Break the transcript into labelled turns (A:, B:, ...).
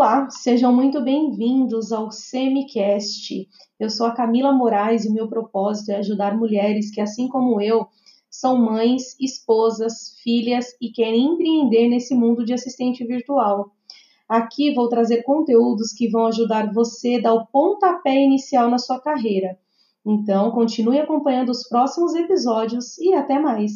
A: Olá, sejam muito bem-vindos ao Semicast. Eu sou a Camila Moraes e o meu propósito é ajudar mulheres que, assim como eu, são mães, esposas, filhas e querem empreender nesse mundo de assistente virtual. Aqui vou trazer conteúdos que vão ajudar você a dar o pontapé inicial na sua carreira. Então, continue acompanhando os próximos episódios e até mais!